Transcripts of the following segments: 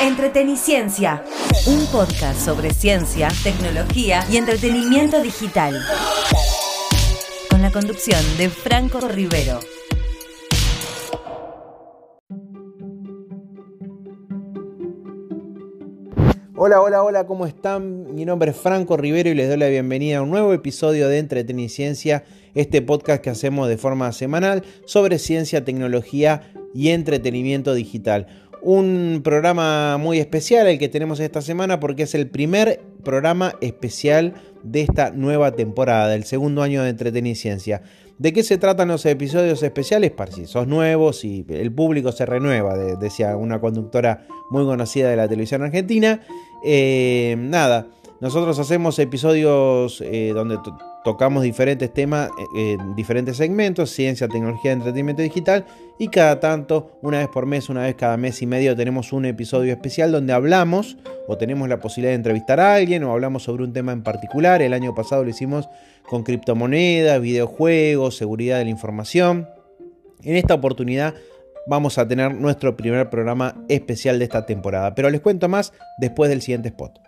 Entreteniciencia, un podcast sobre ciencia, tecnología y entretenimiento digital. Con la conducción de Franco Rivero. Hola, hola, hola, ¿cómo están? Mi nombre es Franco Rivero y les doy la bienvenida a un nuevo episodio de Entreteniciencia, este podcast que hacemos de forma semanal sobre ciencia, tecnología y entretenimiento digital. Un programa muy especial el que tenemos esta semana porque es el primer programa especial de esta nueva temporada, del segundo año de Entreteniciencia. ¿De qué se tratan los episodios especiales? Para si sos nuevos y el público se renueva, decía una conductora muy conocida de la televisión argentina. Eh, nada, nosotros hacemos episodios eh, donde tocamos diferentes temas eh, en diferentes segmentos, ciencia, tecnología, entretenimiento digital, y cada tanto, una vez por mes, una vez cada mes y medio, tenemos un episodio especial donde hablamos o tenemos la posibilidad de entrevistar a alguien o hablamos sobre un tema en particular. El año pasado lo hicimos con criptomonedas, videojuegos, seguridad de la información. En esta oportunidad vamos a tener nuestro primer programa especial de esta temporada, pero les cuento más después del siguiente spot.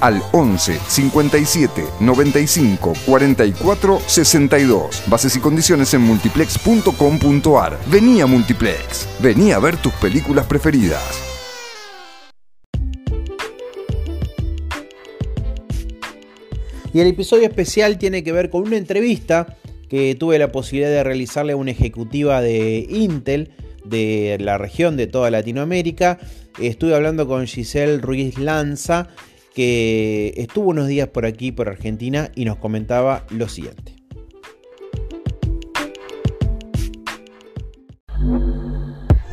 al 11 57 95 44 62. Bases y condiciones en multiplex.com.ar. Vení a Multiplex. Vení a ver tus películas preferidas. Y el episodio especial tiene que ver con una entrevista que tuve la posibilidad de realizarle a una ejecutiva de Intel de la región de toda Latinoamérica. Estuve hablando con Giselle Ruiz Lanza que estuvo unos días por aquí, por Argentina, y nos comentaba lo siguiente.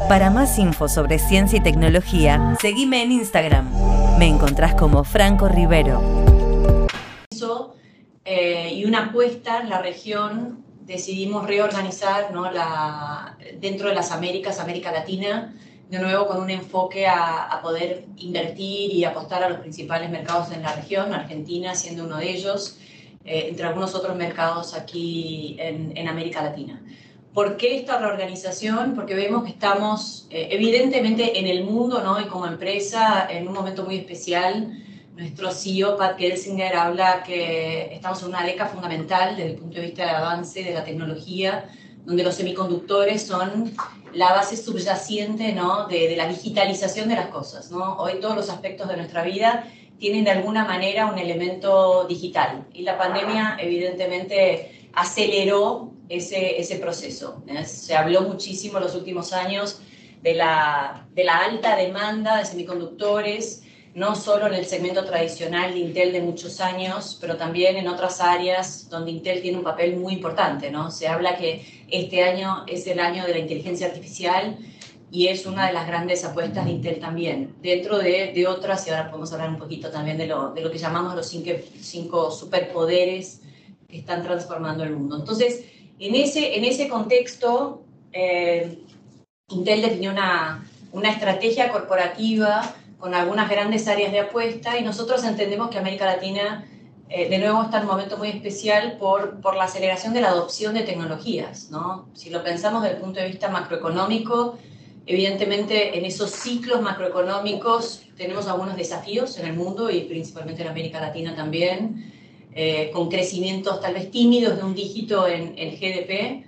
Para más info sobre ciencia y tecnología, seguime en Instagram. Me encontrás como Franco Rivero. Eh, y una apuesta en la región, decidimos reorganizar ¿no? la, dentro de las Américas, América Latina, de nuevo con un enfoque a, poder invertir y apostar a los principales mercados en la región, Argentina siendo uno de ellos, eh, entre algunos otros mercados aquí en, América Latina. ¿Por qué esta reorganización? Porque vemos que estamos eh, evidentemente en el mundo ¿no? y como empresa en un momento muy especial. Nuestro CEO, Pat Gelsinger, habla que estamos en una década fundamental desde el punto de vista del avance de la tecnología, donde los semiconductores son la base subyaciente ¿no? de, la digitalización de las cosas. ¿no? Hoy todos los aspectos de nuestra vida tienen de alguna manera un elemento digital y la pandemia evidentemente aceleró ese, ese proceso. Se habló muchísimo en los últimos años de la, de la alta demanda de semiconductores, no solo en el segmento tradicional de Intel de muchos años, pero también en otras áreas donde Intel tiene un papel muy importante. ¿no? Se habla que este año es el año de la inteligencia artificial y es una de las grandes apuestas de Intel también, dentro de, otras, y ahora podemos hablar un poquito también de lo, de lo que llamamos los cinco, cinco, superpoderes que están transformando el mundo. Entonces, en ese, en ese contexto, eh, Intel definió una, una estrategia corporativa con algunas grandes áreas de apuesta y nosotros entendemos que América Latina eh, de nuevo está en un momento muy especial por, por la aceleración de la adopción de tecnologías. ¿no? Si lo pensamos desde el punto de vista macroeconómico, evidentemente en esos ciclos macroeconómicos tenemos algunos desafíos en el mundo y principalmente en América Latina también, eh, con crecimientos tal vez tímidos de un dígito en el GDP,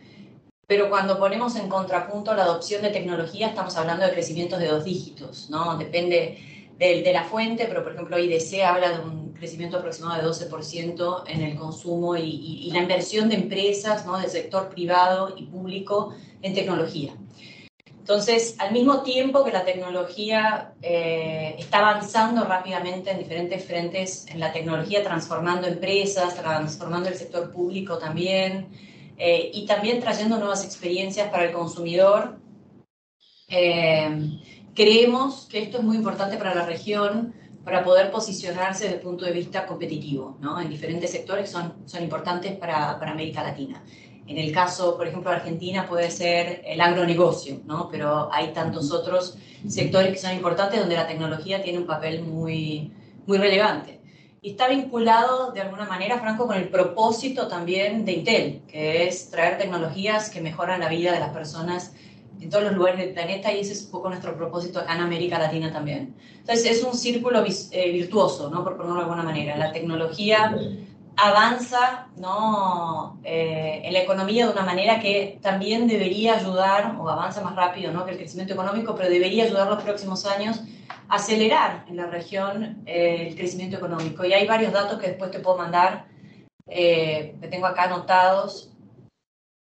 pero cuando ponemos en contrapunto la adopción de tecnología, estamos hablando de crecimientos de dos dígitos, ¿no? Depende de, de la fuente, pero por ejemplo IDC habla de un crecimiento aproximado de 12% en el consumo y, la inversión de empresas, ¿no? Del sector privado y público en tecnología. Entonces, al mismo tiempo que la tecnología eh, está avanzando rápidamente en diferentes frentes, en la tecnología transformando empresas, transformando el sector público también, eh, y también trayendo nuevas experiencias para el consumidor. Eh, creemos que esto es muy importante para la región para poder posicionarse desde el punto de vista competitivo, ¿no? En diferentes sectores son, son importantes para, para América Latina. En el caso, por ejemplo, de Argentina puede ser el agronegocio, ¿no? Pero hay tantos otros sectores que son importantes donde la tecnología tiene un papel muy, muy relevante. Y está vinculado de alguna manera, Franco, con el propósito también de Intel, que es traer tecnologías que mejoran la vida de las personas en todos los lugares del planeta y ese es un poco nuestro propósito acá en América Latina también. Entonces es un círculo eh, virtuoso, ¿no? por ponerlo de alguna manera. La tecnología avanza ¿no? Eh, en la economía de una manera que también debería ayudar, o avanza más rápido ¿no? que el crecimiento económico, pero debería ayudar los próximos años a acelerar en la región eh, el crecimiento económico. Y hay varios datos que después te puedo mandar, que tengo acá anotados,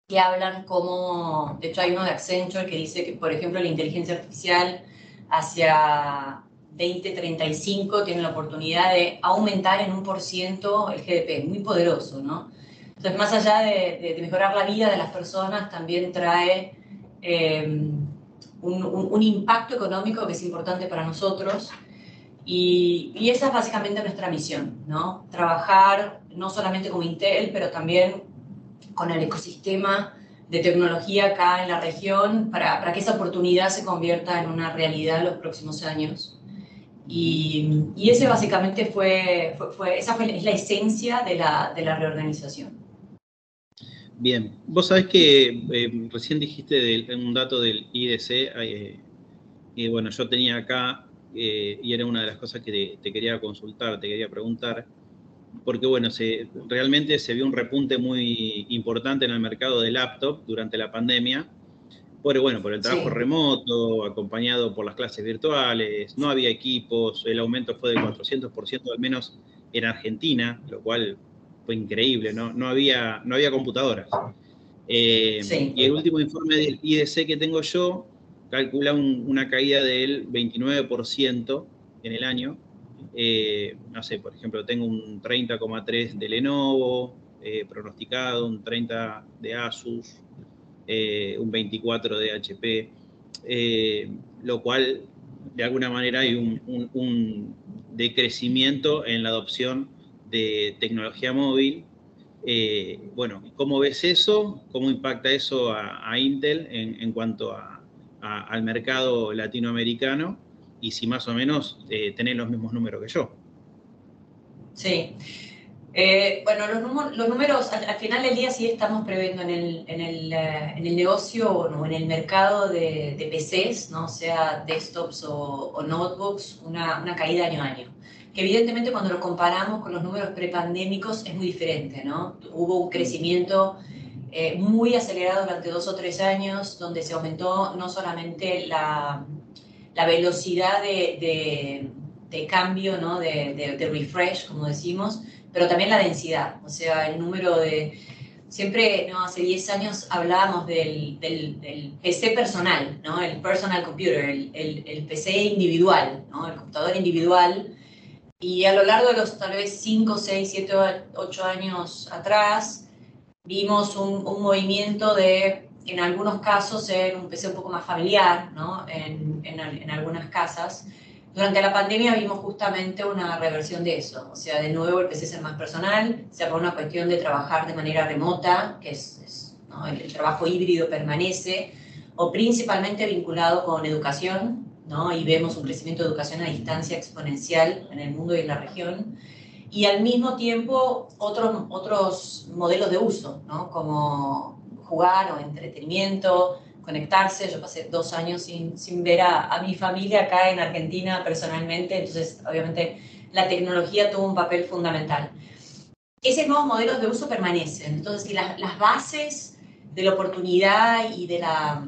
que hablan como, de hecho hay uno de Accenture que dice que, por ejemplo, la inteligencia artificial hacia 2035 tiene la oportunidad de aumentar en un por ciento el GDP, muy poderoso, ¿no? Entonces, más allá de, mejorar la vida de las personas, también trae eh, un, un, impacto económico que es importante para nosotros. Y, y, esa es básicamente nuestra misión, ¿no? Trabajar no solamente con Intel, pero también con el ecosistema de tecnología acá en la región para, para que esa oportunidad se convierta en una realidad en los próximos años. Y, y ese básicamente fue, fue, esa fue, es la esencia de la, de la reorganización. Bien, vos sabés que eh, recién dijiste un dato del IDC, eh, y bueno, yo tenía acá, eh, y era una de las cosas que te, te, quería consultar, te quería preguntar, porque bueno, se, realmente se vio un repunte muy importante en el mercado de laptop durante la pandemia, por, bueno, por el trabajo remoto, acompañado por las clases virtuales, no había equipos, el aumento fue del 400% al menos en Argentina, lo cual fue increíble, no, no, había, no había computadoras. Eh, y el último informe del IDC que tengo yo calcula una caída del 29% en el año, eh, no sé, por ejemplo, tengo un 30,3 de Lenovo eh, pronosticado, un 30 de Asus, eh, un 24 de HP, lo cual de alguna manera hay un, decrecimiento en la adopción de tecnología móvil. bueno, ¿cómo ves eso? ¿Cómo impacta eso a, Intel en, cuanto al mercado latinoamericano? Y si más o menos eh, tenés los mismos números que yo. Sí. Eh, bueno, los, los números, al, final del día sí estamos previendo en el, en el, eh, en el negocio o en el mercado de, de, PCs, ¿no? sea desktops o, o notebooks, una, una, caída año a año. Que evidentemente cuando lo comparamos con los números prepandémicos es muy diferente, ¿no? Hubo un crecimiento eh, muy acelerado durante dos o tres años, donde se aumentó no solamente la, la velocidad de, de, cambio, ¿no? de, de, refresh, como decimos, pero también la densidad, o sea, el número de... Siempre, ¿no? hace 10 años hablábamos del, del, PC personal, ¿no? el personal computer, el, el, el, PC individual, ¿no? el computador individual. Y a lo largo de los tal vez 5, 6, 7, 8 años atrás, vimos un, un movimiento de en algunos casos ser un PC un poco más familiar, ¿no? en, en, en, algunas casas. Durante la pandemia vimos justamente una reversión de eso, o sea, de nuevo el PC ser más personal, sea por una cuestión de trabajar de manera remota, que es, ¿no? el, el, trabajo híbrido permanece, o principalmente vinculado con educación, ¿no? y vemos un crecimiento de educación a distancia exponencial en el mundo y en la región, y al mismo tiempo otros, otros modelos de uso, ¿no? como jugar o entretenimiento, conectarse. Yo pasé dos años sin, sin ver a, a, mi familia acá en Argentina personalmente, entonces obviamente la tecnología tuvo un papel fundamental. Esos nuevos modelos de uso permanecen, entonces las, las bases de la oportunidad y de la,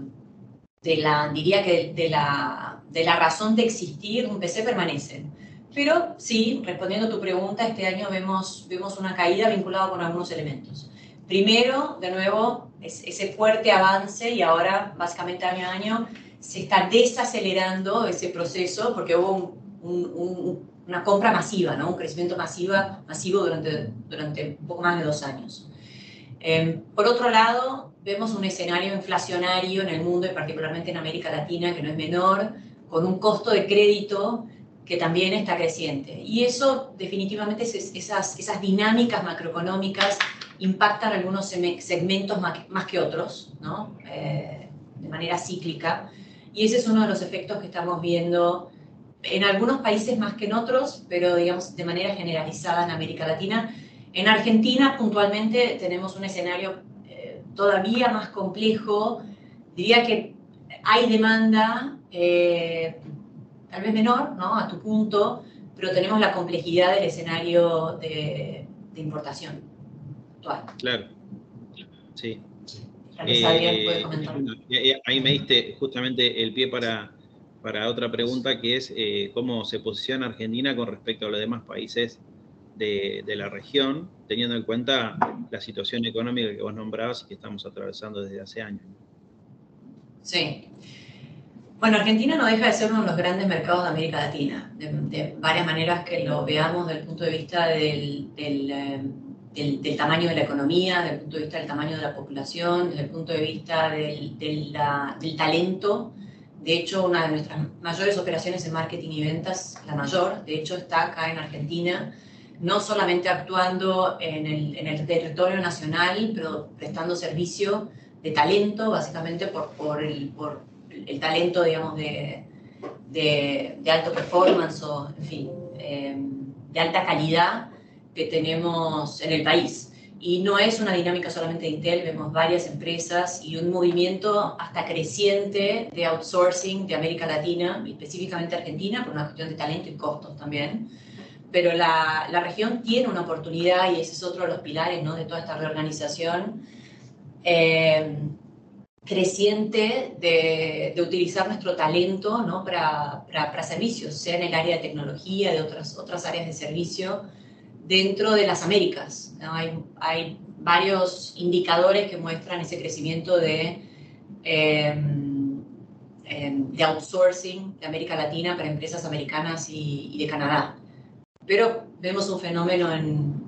de la diría que de la, de la razón de existir un PC permanecen. Pero sí, respondiendo a tu pregunta, este año vemos, vemos una caída vinculada con algunos elementos. Primero, de nuevo, ese fuerte avance y ahora, básicamente año a año, se está desacelerando ese proceso porque hubo una compra masiva, ¿no? un crecimiento masiva, masivo durante, durante un poco más de dos años. Eh, por otro lado, vemos un escenario inflacionario en el mundo y particularmente en América Latina que no es menor, con un costo de crédito que también está creciente. Y eso definitivamente, esas, esas dinámicas macroeconómicas impactan algunos segmentos más que otros, ¿no? Eh, de manera cíclica. Y ese es uno de los efectos que estamos viendo en algunos países más que en otros, pero digamos de manera generalizada en América Latina. En Argentina puntualmente tenemos un escenario eh, todavía más complejo. Diría que hay demanda, eh, tal vez menor, ¿no? A tu punto, pero tenemos la complejidad del escenario de, importación actual. Claro, sí. Eh, ahí me diste justamente el pie para, para otra pregunta que es eh, cómo se posiciona Argentina con respecto a los demás países de, de, la región, teniendo en cuenta la situación económica que vos nombrabas y que estamos atravesando desde hace años. Sí. Bueno, Argentina no deja de ser uno de los grandes mercados de América Latina, de, varias maneras que lo veamos desde el punto de vista del, eh, del, tamaño de la economía, desde el punto de vista del tamaño de la población, desde el punto de vista del, talento. De hecho, una de nuestras mayores operaciones en marketing y ventas, la mayor, de hecho, está acá en Argentina, no solamente actuando en el, territorio nacional, pero prestando servicio de talento, básicamente por, el, talento, digamos, de, alto performance o, en fin, eh, de alta calidad que tenemos en el país. Y no es una dinámica solamente de Intel, vemos varias empresas y un movimiento hasta creciente de outsourcing de América Latina, específicamente Argentina, por una cuestión de talento y costos también. Pero la, la región tiene una oportunidad y ese es otro de los pilares ¿no? de toda esta reorganización. Eh, creciente de, de, utilizar nuestro talento ¿no? para, para, para, servicios, sea en el área de tecnología, de otras, otras áreas de servicio, dentro de las Américas. Hay, hay, varios indicadores que muestran ese crecimiento de, em, de outsourcing de América Latina para empresas americanas y, de Canadá. Pero vemos un fenómeno en,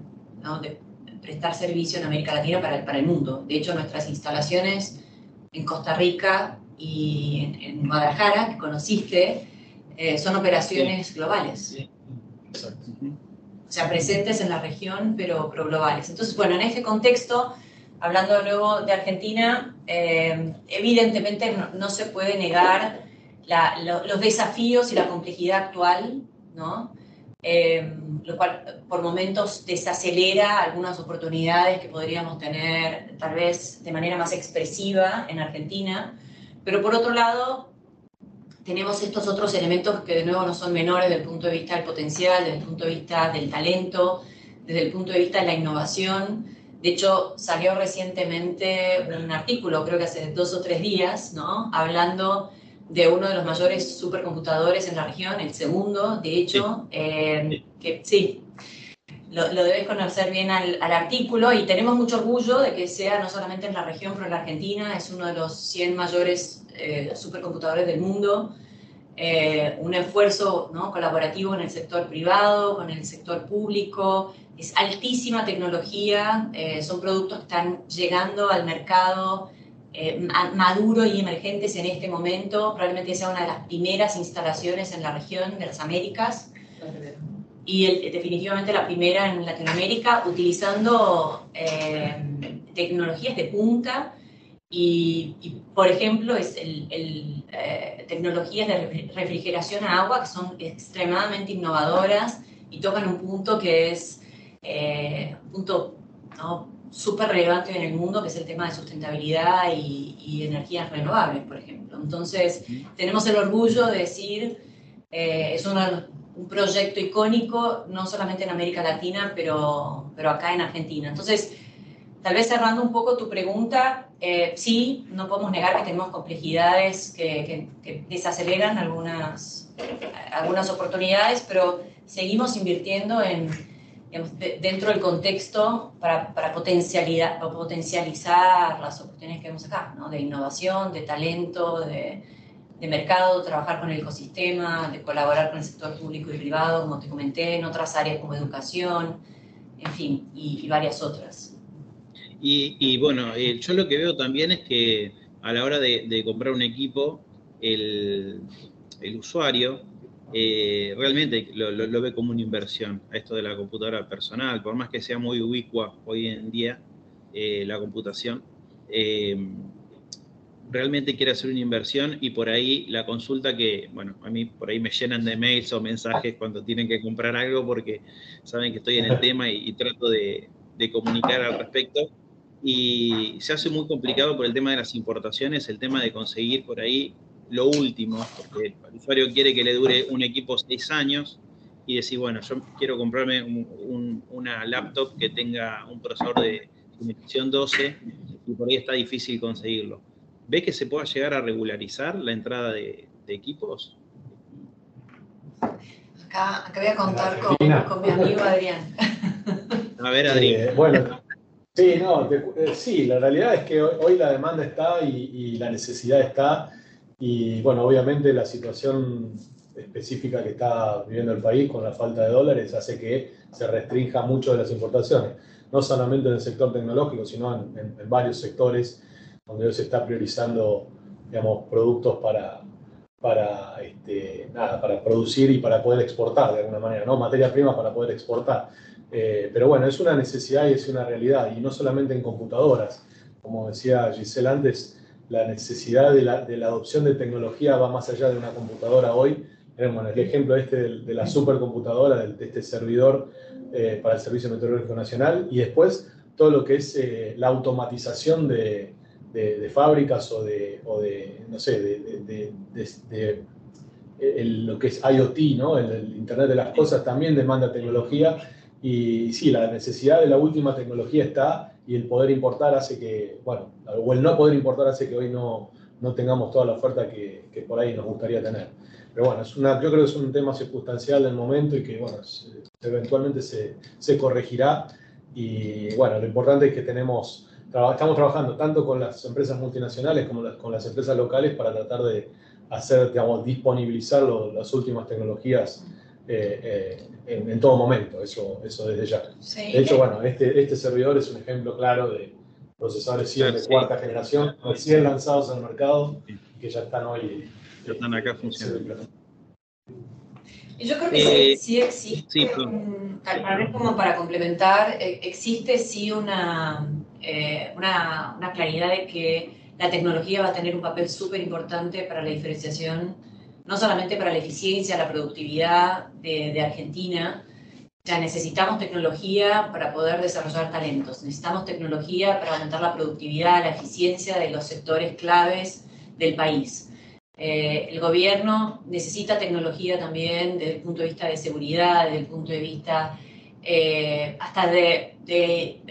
de prestar servicio en América Latina para, para el mundo. De hecho, nuestras instalaciones en Costa Rica y en, Guadalajara, que conociste, eh, son operaciones globales. Sí. Exacto. O sea, presentes en la región, pero, pero, globales. Entonces, bueno, en este contexto, hablando luego de Argentina, eh, evidentemente no, se puede negar la, los desafíos y la complejidad actual, ¿no? Eh, lo cual por momentos desacelera algunas oportunidades que podríamos tener tal vez de manera más expresiva en Argentina, pero por otro lado tenemos estos otros elementos que de nuevo no son menores desde el punto de vista del potencial, desde el punto de vista del talento, desde el punto de vista de la innovación. De hecho, salió recientemente un artículo, creo que hace dos o tres días, ¿no? hablando de uno de los mayores supercomputadores en la región, el segundo, de hecho, eh, que sí, lo, lo, debes conocer bien al, al, artículo y tenemos mucho orgullo de que sea no solamente en la región, pero en la Argentina, es uno de los 100 mayores eh, supercomputadores del mundo, eh, un esfuerzo ¿no? colaborativo en el sector privado, con el sector público, es altísima tecnología, eh, son productos que están llegando al mercado eh, maduros y emergentes en este momento. Probablemente sea una de las primeras instalaciones en la región de las Américas y definitivamente la primera en Latinoamérica utilizando tecnologías de punta y, por ejemplo, es el, el eh, tecnologías de refrigeración a agua que son extremadamente innovadoras y tocan un punto que es eh, un punto ¿no? súper relevante en el mundo, que es el tema de sustentabilidad y, y energías renovables, por ejemplo. Entonces, tenemos el orgullo de decir, eh, es un proyecto icónico, no solamente en América Latina, pero, pero acá en Argentina. Entonces, tal vez cerrando un poco tu pregunta, eh, sí, no podemos negar que tenemos complejidades que, que, que desaceleran algunas, algunas oportunidades, pero seguimos invirtiendo en dentro del contexto para, para, potencialidad, para potencializar las oportunidades que vemos acá, ¿no? de innovación, de talento, de, de, mercado, trabajar con el ecosistema, de colaborar con el sector público y privado, como te comenté, en otras áreas como educación, en fin, y, y varias otras. Y, bueno, eh, yo lo que veo también es que a la hora de, comprar un equipo, el, usuario eh, realmente lo, ve como una inversión a esto de la computadora personal, por más que sea muy ubicua hoy en día eh, la computación realmente quiere hacer una inversión y por ahí la consulta que, bueno, a mí por ahí me llenan de mails o mensajes cuando tienen que comprar algo porque saben que estoy en el tema y, trato de, comunicar al respecto. Y se hace muy complicado por el tema de las importaciones, el tema de conseguir por ahí lo último, porque el usuario quiere que le dure un equipo seis años y decir, bueno, yo quiero comprarme una laptop que tenga un procesador de generación 12 y por ahí está difícil conseguirlo. ¿Ves que se pueda llegar a regularizar la entrada de, equipos? Acá, voy a contar con, mi amigo Adrián. A ver, Adrián. Eh, bueno, sí, no, eh, sí, la realidad es que hoy, la demanda está y, la necesidad está. Y bueno, obviamente la situación específica que está viviendo el país con la falta de dólares hace que se restrinja mucho de las importaciones, no solamente en el sector tecnológico, sino en, en varios sectores donde hoy se está priorizando digamos, productos para, para, este, nada, para producir y para poder exportar de alguna manera, ¿no? materia prima para poder exportar. Eh, pero bueno, es una necesidad y es una realidad, y no solamente en computadoras. Como decía Giselle antes, la necesidad de la, de la adopción de tecnología va más allá de una computadora hoy. Bueno, el ejemplo este de, la supercomputadora, de, este servidor eh, para el Servicio Meteorológico Nacional, y después todo lo que es eh, la automatización de, de, fábricas o de, o de, no sé, de, lo que es IoT, ¿no? El, Internet de las Cosas también demanda tecnología y sí, la necesidad de la última tecnología está y el poder importar hace que, bueno, o el no poder importar hace que hoy no, no tengamos toda la oferta que, que, por ahí nos gustaría tener. Pero bueno, es una, yo creo que es un tema circunstancial del momento y que, bueno, eventualmente se, se corregirá. Y bueno, lo importante es que tenemos estamos trabajando tanto con las empresas multinacionales como con las empresas locales para tratar de hacer, digamos, disponibilizar las últimas tecnologías eh, eh, en, todo momento, eso, eso desde ya. De hecho, bueno, este, este servidor es un ejemplo claro de procesadores 100 de cuarta generación, recién lanzados al mercado y que ya están hoy. Ya están acá funcionando. Yo creo que sí, eh, existe, tal vez como para complementar, existe sí una, eh, una, una, claridad de que la tecnología va a tener un papel súper importante para la diferenciación, no solamente para la eficiencia, la productividad de, de Argentina, ya necesitamos tecnología para poder desarrollar talentos, necesitamos tecnología para aumentar la productividad, la eficiencia de los sectores claves del país. Eh, el gobierno necesita tecnología también desde el punto de vista de seguridad, desde el punto de vista eh, hasta de, de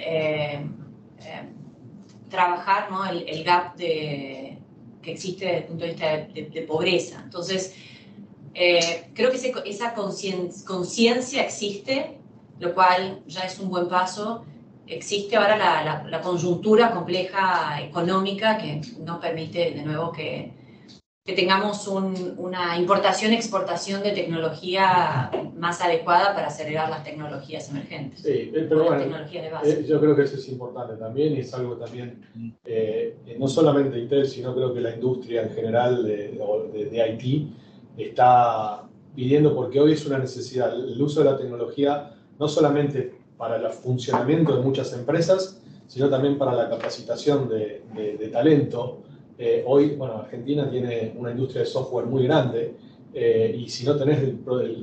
trabajar ¿no? el, gap de, que existe desde el punto de vista de, pobreza. Entonces, eh, creo que esa conciencia existe, lo cual ya es un buen paso. Existe ahora la, la coyuntura compleja económica que nos permite, de nuevo, que que tengamos una importación-exportación de tecnología más adecuada para acelerar las tecnologías emergentes. Sí, eh, pero bueno, eh, yo creo que eso es importante también y es algo también, eh, no solamente Intel, sino creo que la industria en general de, de, de, IT está pidiendo, porque hoy es una necesidad, el uso de la tecnología no solamente para el funcionamiento de muchas empresas, sino también para la capacitación de, de talento eh, hoy, bueno, Argentina tiene una industria de software muy grande eh, y si no tenés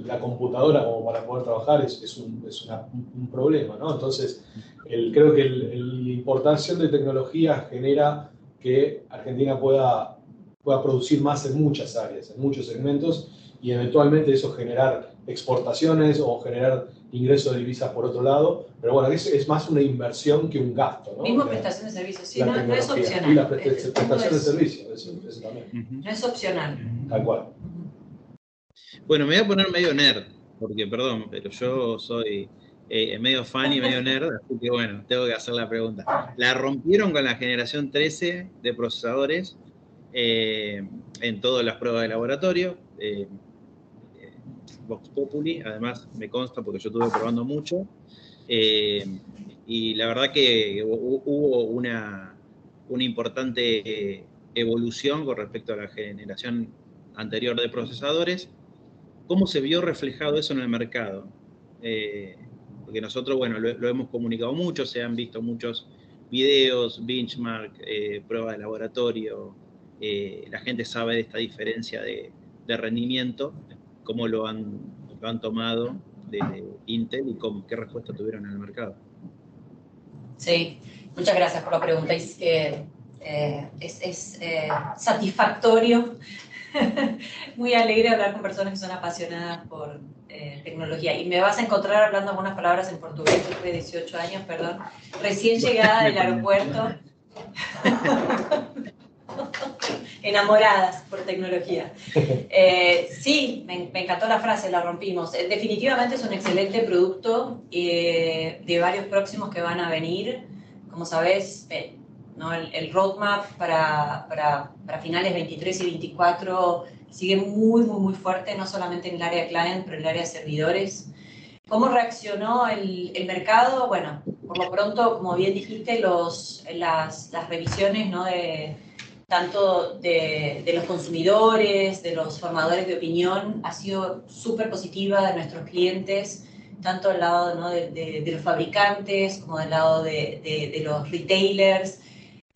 la computadora como para poder trabajar es, es, un, es un, problema, ¿no? Entonces, el, creo que la importación de tecnología genera que Argentina pueda, pueda producir más en muchas áreas, en muchos segmentos y eventualmente eso generar exportaciones o generar ingresos de divisas por otro lado, pero bueno, es, es más una inversión que un gasto. ¿no? Mismo prestación de servicios, sí, no, es opcional. Y la prestación de servicios, eso, también. No es opcional. Tal cual. Bueno, me voy a poner medio nerd, porque perdón, pero yo soy eh, medio fan y medio nerd, así que bueno, tengo que hacer la pregunta. La rompieron con la generación 13 de procesadores eh, en todas las pruebas de laboratorio. Eh, Vox Populi, además me consta porque yo estuve probando mucho. Eh, y la verdad que hubo una, una importante evolución con respecto a la generación anterior de procesadores. ¿Cómo se vio reflejado eso en el mercado? Eh, porque nosotros, bueno, lo, hemos comunicado mucho, se han visto muchos videos, benchmark, eh, pruebas de laboratorio, eh, la gente sabe de esta diferencia de, rendimiento, cómo lo han, han tomado de Intel y cómo, qué respuesta tuvieron en el mercado. Sí, muchas gracias por la pregunta. Eh, es, es eh, satisfactorio, muy alegre hablar con personas que son apasionadas por eh, tecnología. Y me vas a encontrar hablando algunas palabras en portugués, yo tuve 18 años, perdón, recién llegada del aeropuerto. enamoradas por tecnología. sí, me, encantó la frase, la rompimos. definitivamente es un excelente producto de varios próximos que van a venir. Como sabes, el, roadmap para, para, para, finales 23 y 24 sigue muy, muy, muy fuerte, no solamente en el área client, pero en el área servidores. ¿Cómo reaccionó el, el mercado? Bueno, por lo pronto, como bien dijiste, los, las, las revisiones ¿no? de, tanto de, de, los consumidores, de los formadores de opinión, ha sido súper positiva de nuestros clientes, tanto del lado ¿no? de, de, los fabricantes como del lado de, los retailers.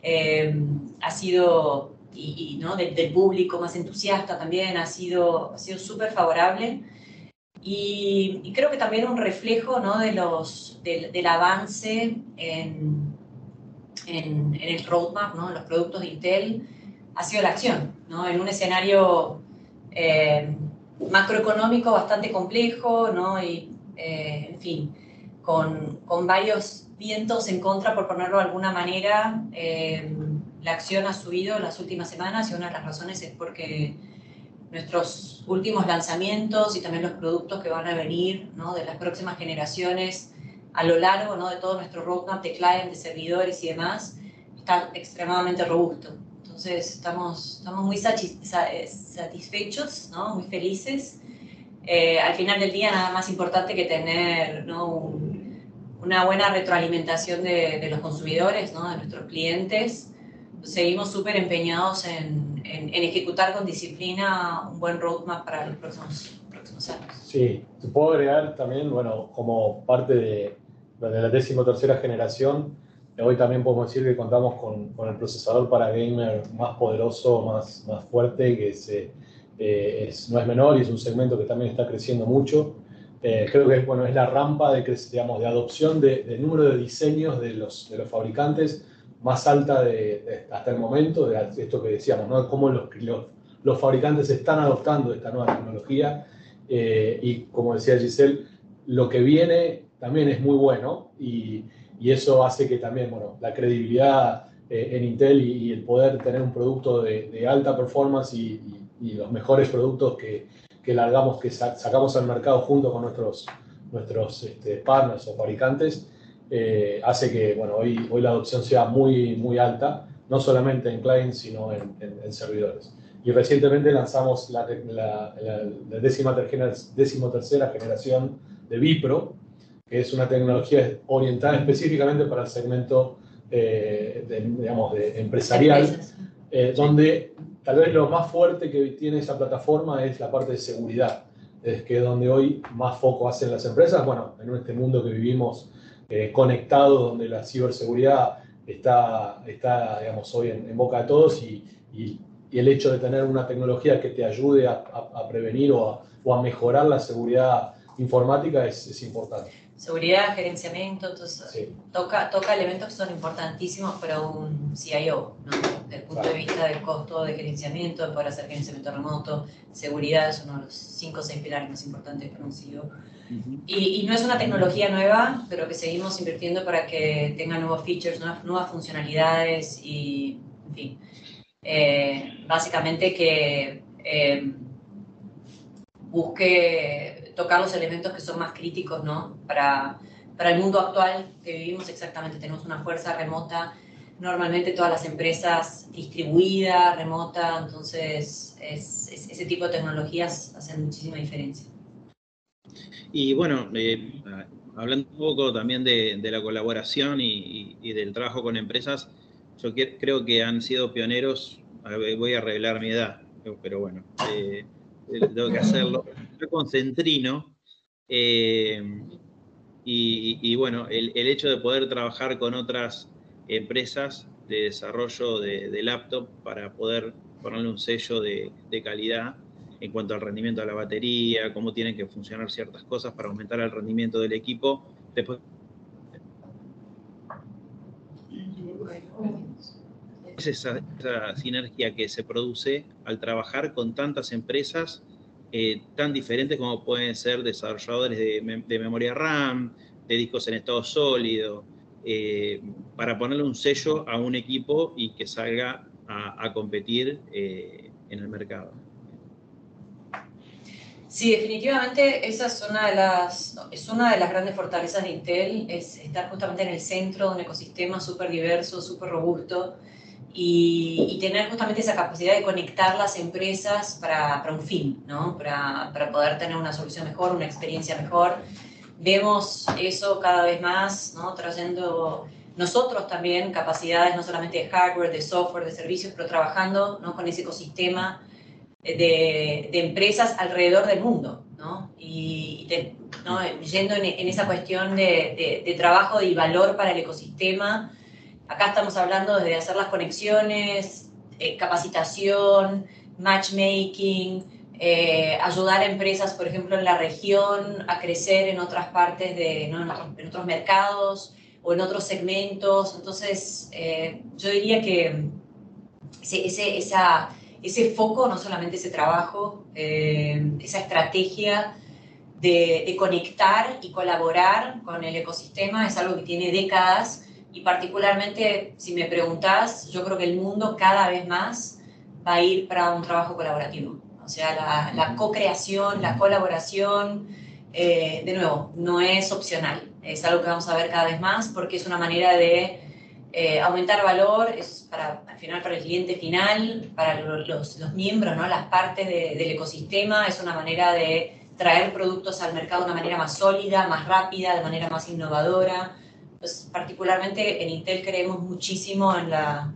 Eh, ha sido, y, ¿no? del público más entusiasta también, ha sido, ha sido súper favorable. Y, creo que también un reflejo ¿no? de los, del, avance en, en, el roadmap, ¿no? los productos de Intel, ha sido la acción. ¿no? En un escenario eh, macroeconómico bastante complejo, ¿no? y, eh, en fin, con, con varios vientos en contra, por ponerlo de alguna manera. Eh, la acción ha subido en las últimas semanas y una de las razones es porque nuestros últimos lanzamientos y también los productos que van a venir ¿no? de las próximas generaciones a lo largo ¿no? de todo nuestro roadmap de clients, de servidores y demás, está extremadamente robusto. Entonces estamos, estamos muy satisfechos, ¿no? muy felices. Eh, al final del día nada más importante que tener ¿no? un, una buena retroalimentación de, de los consumidores, ¿no? de nuestros clientes. Seguimos súper empeñados en, en, ejecutar con disciplina un buen roadmap para los próximos, próximos años. Sí, te puedo agregar también, bueno, como parte de, de la décimo tercera generación, hoy también podemos decir que contamos con, con el procesador para gamer más poderoso, más, más fuerte, que se, eh, es, no es menor y es un segmento que también está creciendo mucho. Eh, creo que bueno, es la rampa de, digamos, de adopción de, número de diseños de los, de los fabricantes más alta de, hasta el momento, de esto que decíamos, ¿no? cómo los, los, fabricantes están adoptando esta nueva tecnología. Eh, y como decía Giselle, lo que viene también es muy bueno y, y eso hace que también bueno, la credibilidad eh, en Intel y, el poder tener un producto de, alta performance y, y los mejores productos que, que largamos, que sacamos al mercado junto con nuestros, nuestros este, partners o fabricantes, eh, hace que bueno, hoy, hoy la adopción sea muy, muy alta, no solamente en clients, sino en, en, servidores. Y recientemente lanzamos la, la, la, décima, décima tercera generación de Vipro, que es una tecnología orientada específicamente para el segmento eh, digamos, de empresarial, eh, donde tal vez lo más fuerte que tiene esa plataforma es la parte de seguridad, es que es donde hoy más foco hacen las empresas. Bueno, en este mundo que vivimos eh, conectado, donde la ciberseguridad está, está digamos, hoy en, boca de todos y, y, el hecho de tener una tecnología que te ayude a, a, prevenir o a, o a, mejorar la seguridad informática es, es importante seguridad, gerenciamiento, entonces toca, toca elementos que son importantísimos para un CIO, ¿no? desde el punto de vista del costo de gerenciamiento, de poder hacer gerenciamiento remoto, seguridad es uno de los cinco o seis pilares más importantes para un CEO. y, y, no es una tecnología nueva, pero que seguimos invirtiendo para que tenga nuevos features, nuevas, nuevas funcionalidades y, en fin, eh, básicamente que eh, busque tocar los elementos que son más críticos ¿no? para, para el mundo actual que vivimos exactamente. Tenemos una fuerza remota, normalmente todas las empresas distribuidas, remota, entonces ese tipo de tecnologías hacen muchísima diferencia. Y bueno, eh, hablando un poco también de, la colaboración y, del trabajo con empresas, yo creo que han sido pioneros, voy a revelar mi edad, pero bueno, eh, tengo que hacerlo. Con Centrino, eh, y, bueno, el, hecho de poder trabajar con otras empresas de desarrollo de, laptop para poder ponerle un sello de, calidad en cuanto al rendimiento de la batería, cómo tienen que funcionar ciertas cosas para aumentar el rendimiento del equipo. Después, es esa, sinergia que se produce al trabajar con tantas empresas eh, tan diferentes como pueden ser desarrolladores de, memoria RAM, de discos en estado sólido, eh, para ponerle un sello a un equipo y que salga a, competir eh, en el mercado. Sí, definitivamente esa es una de las, es una de las grandes fortalezas de Intel, es estar justamente en el centro de un ecosistema súper diverso, súper robusto y, tener justamente esa capacidad de conectar las empresas para, para un fin, ¿no? para, para, poder tener una solución mejor, una experiencia mejor. Vemos eso cada vez más, ¿no? trayendo nosotros también capacidades no solamente de hardware, de software, de servicios, pero trabajando ¿no? con ese ecosistema de, de empresas alrededor del mundo. ¿no? Y, ¿no? yendo en, en, esa cuestión de, de, de trabajo y valor para el ecosistema, Acá estamos hablando de hacer las conexiones, eh, capacitación, matchmaking, eh, ayudar a empresas, por ejemplo, en la región a crecer en otras partes, de, en, otros, mercados o en otros segmentos. Entonces, eh, yo diría que ese, esa, ese foco, no solamente ese trabajo, esa estrategia de, de conectar y colaborar con el ecosistema es algo que tiene décadas y particularmente, si me preguntas, yo creo que el mundo cada vez más va a ir para un trabajo colaborativo. O sea, la, la co-creación, la colaboración, eh, de nuevo, no es opcional. Es algo que vamos a ver cada vez más porque es una manera de eh, aumentar valor, es para, al final para el cliente final, para los, los, miembros, ¿no? las partes del ecosistema, es una manera de traer productos al mercado de una manera más sólida, más rápida, de manera más innovadora. Pues, particularmente en Intel creemos muchísimo en la,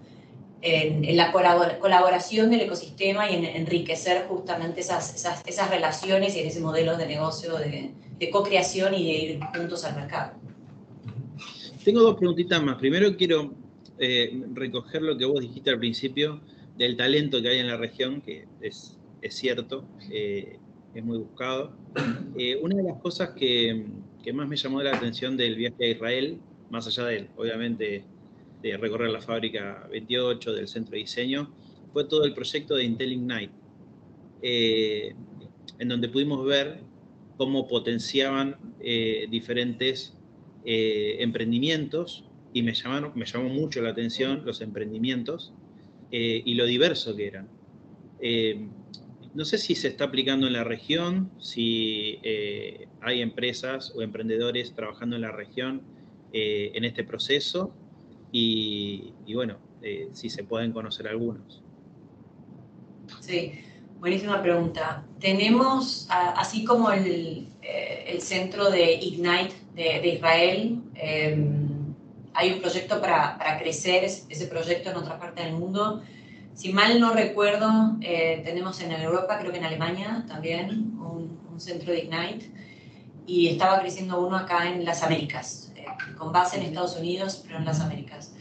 en, la colaboración del ecosistema y en enriquecer justamente esas, esas, esas relaciones y en ese modelo de negocio de, de co-creación y de ir juntos al mercado. Tengo dos preguntitas más. Primero quiero eh, recoger lo que vos dijiste al principio del talento que hay en la región, que es, es cierto, eh, es muy buscado. Eh, una de las cosas que, que, más me llamó la atención del viaje a Israel más allá de, obviamente, de recorrer la fábrica 28, del centro de diseño, fue todo el proyecto de Intel Ignite, eh, en donde pudimos ver cómo potenciaban eh, diferentes eh, emprendimientos y me, llamaron, me llamó mucho la atención los emprendimientos y lo diverso que eran. no sé si se está aplicando en la región, si hay empresas o emprendedores trabajando en la región eh, en este proceso y, bueno, eh, si se pueden conocer algunos. Sí, buenísima pregunta. Tenemos, así como el, eh, el, centro de Ignite de, Israel, em, hay un proyecto para, para, crecer ese proyecto en otra parte del mundo. Si mal no recuerdo, tenemos en Europa, creo que en Alemania también, un, un centro de Ignite y estaba creciendo uno acá en las Américas con base en Estados Unidos, pero en las Américas.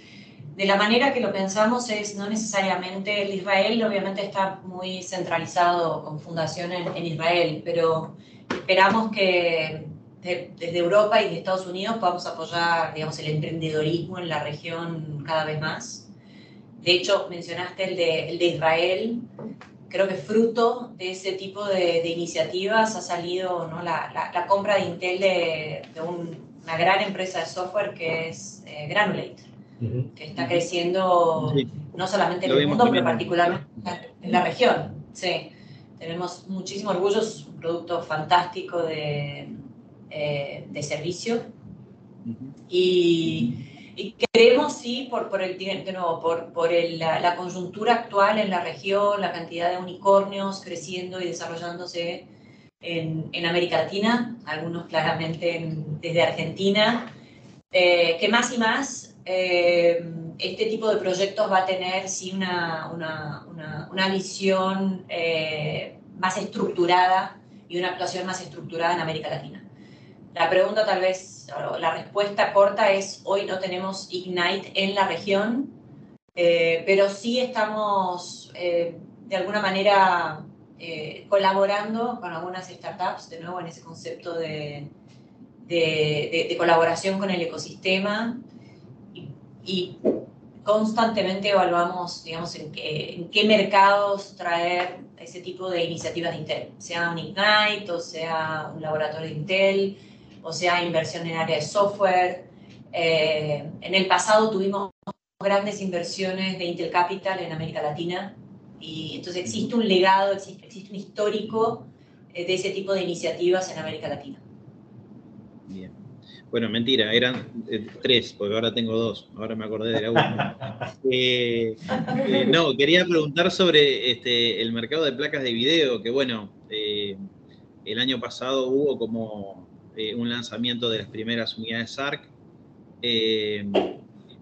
De la manera que lo pensamos es no necesariamente el Israel, obviamente está muy centralizado con fundación en, Israel, pero esperamos que desde Europa y de Estados Unidos podamos apoyar, digamos, el emprendedorismo en la región cada vez más. De hecho, mencionaste el de, el de Israel. Creo que fruto de ese tipo de, iniciativas ha salido ¿no? la, la, compra de Intel de, de un una gran empresa de software que es eh, Granulate, que está creciendo no solamente en el mundo, pero particularmente en la región. Sí, tenemos muchísimo orgullo, es un producto fantástico de, eh, de servicio. y, creemos, sí, por, por el, de nuevo, por, por el, la, la, coyuntura actual en la región, la cantidad de unicornios creciendo y desarrollándose en, América Latina, algunos claramente desde Argentina, eh, que más y más eh, este tipo de proyectos va a tener sí una, una, una, visión eh, más estructurada y una actuación más estructurada en América Latina. La pregunta tal vez, la respuesta corta es, hoy no tenemos Ignite en la región, pero sí estamos de alguna manera eh, colaborando con algunas startups, de nuevo en ese concepto de, de, colaboración con el ecosistema y, constantemente evaluamos, digamos, en qué, mercados traer ese tipo de iniciativas de Intel, sea un Ignite, o sea un laboratorio de Intel, o sea inversión en área de software. Eh, en el pasado tuvimos grandes inversiones de Intel Capital en América Latina, y entonces existe un legado, existe, existe un histórico eh, de ese tipo de iniciativas en América Latina. Bien. Bueno, mentira, eran eh, tres, porque ahora tengo dos, ahora me acordé de la una. Eh, no, quería preguntar sobre este, el mercado de placas de video, que bueno, el año pasado hubo como un lanzamiento de las primeras unidades SARC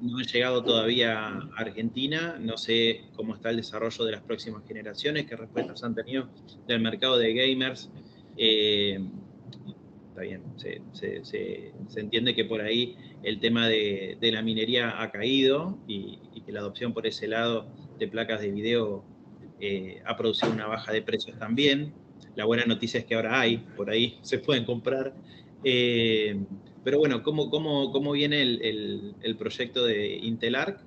no he llegado todavía a Argentina, no sé cómo está el desarrollo de las próximas generaciones, qué respuestas han tenido del mercado de gamers. Eh, está bien, se, entiende que por ahí el tema de, la minería ha caído y, que la adopción por ese lado de placas de video eh, ha producido una baja de precios también. La buena noticia es que ahora hay, por ahí se pueden comprar. Eh, pero bueno, ¿cómo, cómo, cómo viene el, el, proyecto de Intel Arc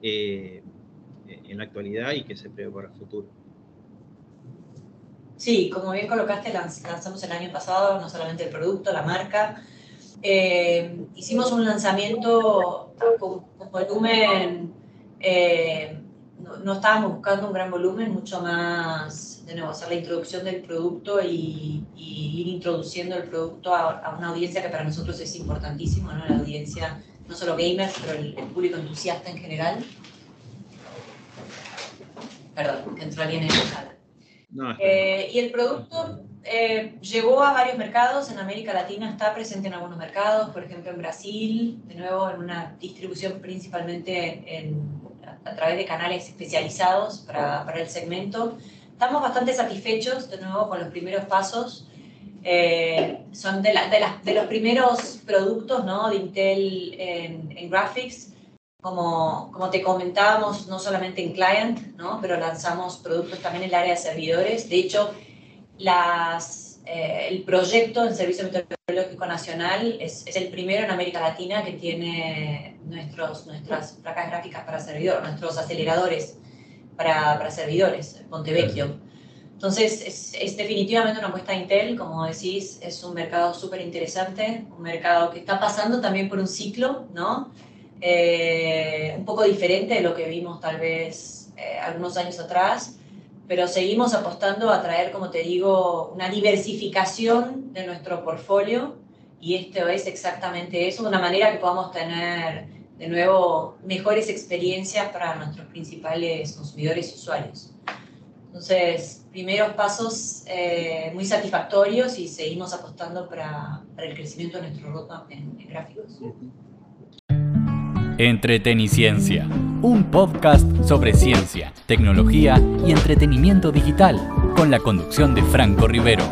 eh, en la actualidad y qué se prevé para el futuro? Sí, como bien colocaste, lanzamos el año pasado no solamente el producto, la marca. Eh, hicimos un lanzamiento con, volumen, eh, no, no, estábamos buscando un gran volumen, mucho más de nuevo, hacer la introducción del producto y, ir introduciendo el producto a, una audiencia que para nosotros es importantísimo, ¿no? la audiencia no solo gamers, pero el, público entusiasta en general. Perdón, que entró alguien en la sala. Eh, y el producto eh, llegó a varios mercados, en América Latina está presente en algunos mercados, por ejemplo en Brasil, de nuevo en una distribución principalmente en, a, través de canales especializados para, para el segmento, estamos bastante satisfechos de nuevo con los primeros pasos. Eh, son de, de, los primeros productos ¿no? de Intel en, graphics. Como, como, te comentábamos, no solamente en client, ¿no? pero lanzamos productos también en el área de servidores. De hecho, las, eh, el proyecto en Servicio Meteorológico Nacional es, es, el primero en América Latina que tiene nuestros, nuestras placas gráficas para servidor, nuestros aceleradores para, para servidores, Montevecchio. Entonces, es, es, definitivamente una apuesta de Intel, como decís, es un mercado súper interesante, un mercado que está pasando también por un ciclo, ¿no? Eh, un poco diferente de lo que vimos tal vez eh, algunos años atrás, pero seguimos apostando a traer, como te digo, una diversificación de nuestro portfolio y esto es exactamente eso, de una manera que podamos tener de nuevo, mejores experiencias para nuestros principales consumidores y usuarios. Entonces, primeros pasos eh, muy satisfactorios y seguimos apostando para, para, el crecimiento de nuestro roadmap en, en gráficos. Entreteniciencia, un podcast sobre ciencia, tecnología y entretenimiento digital, con la conducción de Franco Rivero.